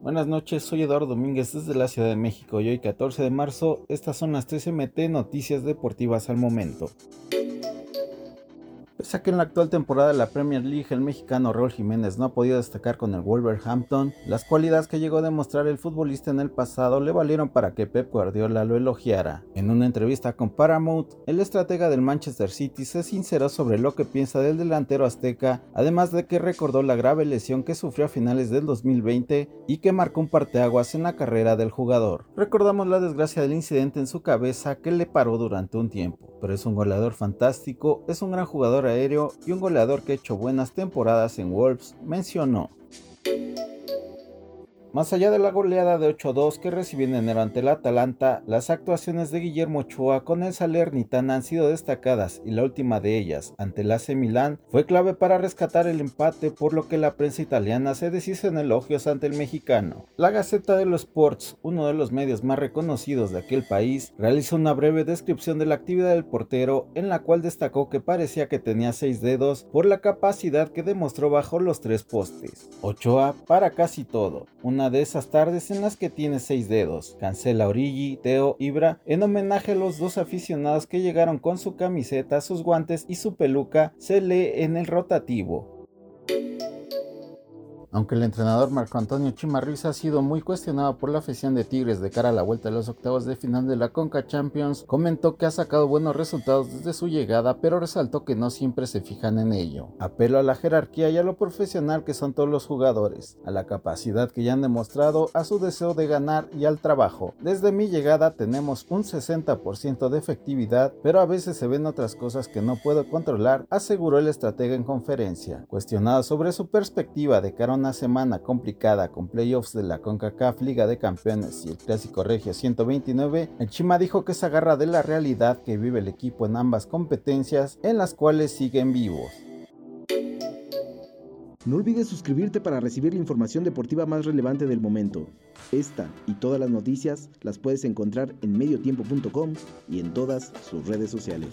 Buenas noches, soy Eduardo Domínguez desde la Ciudad de México y hoy 14 de marzo estas son las 3 MT Noticias Deportivas al momento. Pese a que en la actual temporada de la Premier League el mexicano Raúl Jiménez no ha podido destacar con el Wolverhampton, las cualidades que llegó a demostrar el futbolista en el pasado le valieron para que Pep Guardiola lo elogiara. En una entrevista con Paramount, el estratega del Manchester City se sinceró sobre lo que piensa del delantero azteca, además de que recordó la grave lesión que sufrió a finales del 2020 y que marcó un parteaguas en la carrera del jugador. Recordamos la desgracia del incidente en su cabeza que le paró durante un tiempo, pero es un goleador fantástico, es un gran jugador aéreo y un goleador que ha hecho buenas temporadas en Wolves, mencionó. Más allá de la goleada de 8-2 que recibió en enero ante el Atalanta, las actuaciones de Guillermo Ochoa con el Salernitana han sido destacadas y la última de ellas, ante el AC Milán, fue clave para rescatar el empate por lo que la prensa italiana se deshizo en elogios ante el mexicano. La Gaceta de los Sports, uno de los medios más reconocidos de aquel país, realizó una breve descripción de la actividad del portero en la cual destacó que parecía que tenía seis dedos por la capacidad que demostró bajo los tres postes. Ochoa para casi todo, una de esas tardes en las que tiene seis dedos. Cancela Origi, Teo, Ibra, en homenaje a los dos aficionados que llegaron con su camiseta, sus guantes y su peluca, se lee en el rotativo. Aunque el entrenador Marco Antonio Chimarriza ha sido muy cuestionado por la afición de Tigres de cara a la vuelta de los octavos de final de la Conca Champions, comentó que ha sacado buenos resultados desde su llegada, pero resaltó que no siempre se fijan en ello. Apelo a la jerarquía y a lo profesional que son todos los jugadores, a la capacidad que ya han demostrado, a su deseo de ganar y al trabajo. Desde mi llegada tenemos un 60% de efectividad, pero a veces se ven otras cosas que no puedo controlar, aseguró el estratega en conferencia. Cuestionado sobre su perspectiva de cara a una semana complicada con playoffs de la CONCACAF Liga de Campeones y el Clásico Regio 129, el Chima dijo que se agarra de la realidad que vive el equipo en ambas competencias en las cuales siguen vivos. No olvides suscribirte para recibir la información deportiva más relevante del momento. Esta y todas las noticias las puedes encontrar en mediotiempo.com y en todas sus redes sociales.